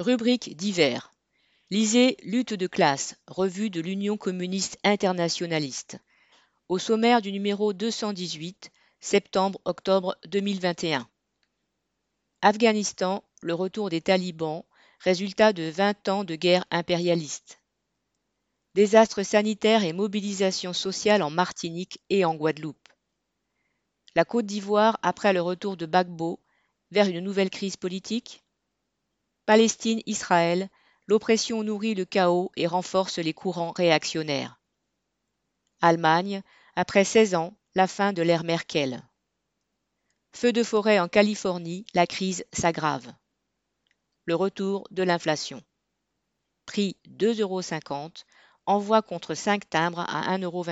Rubrique divers. Lisez Lutte de classe, revue de l'Union communiste internationaliste. Au sommaire du numéro 218, septembre-octobre 2021. Afghanistan, le retour des talibans, résultat de 20 ans de guerre impérialiste. Désastre sanitaire et mobilisation sociale en Martinique et en Guadeloupe. La Côte d'Ivoire après le retour de Bagbo vers une nouvelle crise politique Palestine-Israël, l'oppression nourrit le chaos et renforce les courants réactionnaires. Allemagne, après 16 ans, la fin de l'ère Merkel. Feu de forêt en Californie, la crise s'aggrave. Le retour de l'inflation. Prix 2,50 euros, envoi contre 5 timbres à 1,28 euros.